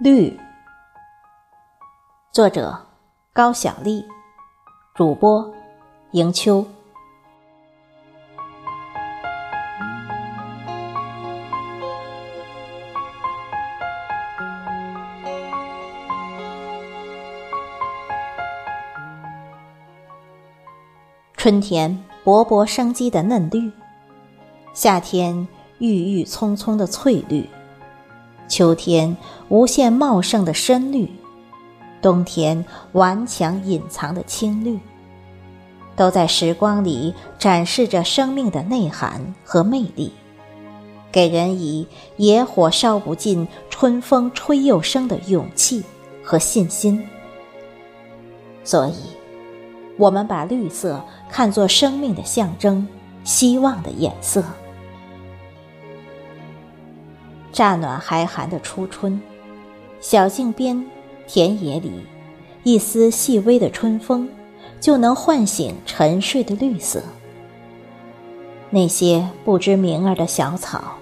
绿，作者高小丽，主播迎秋。春天勃勃生机的嫩绿，夏天郁郁葱葱的翠绿。秋天无限茂盛的深绿，冬天顽强隐藏的青绿，都在时光里展示着生命的内涵和魅力，给人以野火烧不尽、春风吹又生的勇气和信心。所以，我们把绿色看作生命的象征，希望的颜色。乍暖还寒的初春，小径边、田野里，一丝细微的春风，就能唤醒沉睡的绿色。那些不知名儿的小草，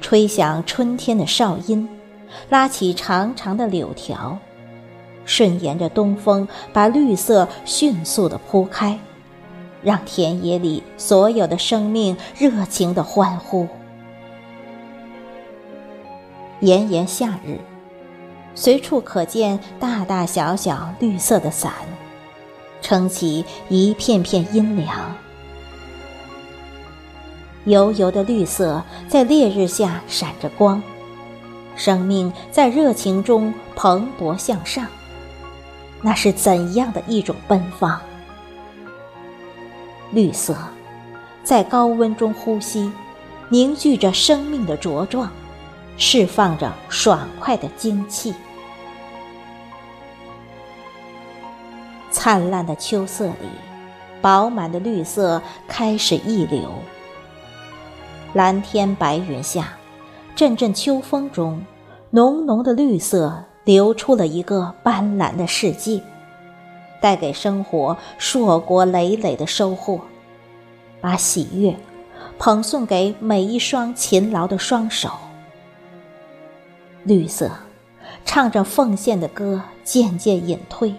吹响春天的哨音，拉起长长的柳条，顺沿着东风，把绿色迅速地铺开，让田野里所有的生命热情地欢呼。炎炎夏日，随处可见大大小小绿色的伞，撑起一片片阴凉。油油的绿色在烈日下闪着光，生命在热情中蓬勃向上。那是怎样的一种奔放？绿色在高温中呼吸，凝聚着生命的茁壮。释放着爽快的精气。灿烂的秋色里，饱满的绿色开始溢流。蓝天白云下，阵阵秋风中，浓浓的绿色流出了一个斑斓的世界，带给生活硕果累累的收获，把喜悦捧送给每一双勤劳的双手。绿色，唱着奉献的歌，渐渐隐退，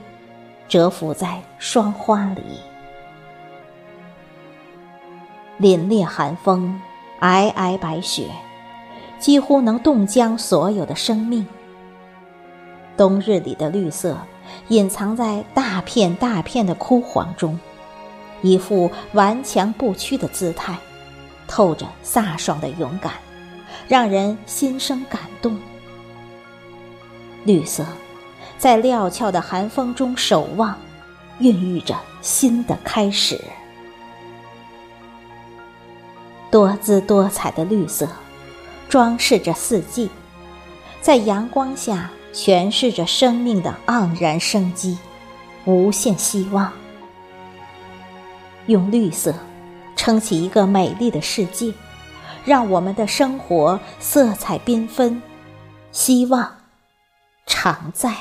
蛰伏在霜花里。凛冽寒风，皑皑白雪，几乎能冻僵所有的生命。冬日里的绿色，隐藏在大片大片的枯黄中，一副顽强不屈的姿态，透着飒爽的勇敢，让人心生感动。绿色，在料峭的寒风中守望，孕育着新的开始。多姿多彩的绿色，装饰着四季，在阳光下诠释着生命的盎然生机，无限希望。用绿色撑起一个美丽的世界，让我们的生活色彩缤纷，希望。常在。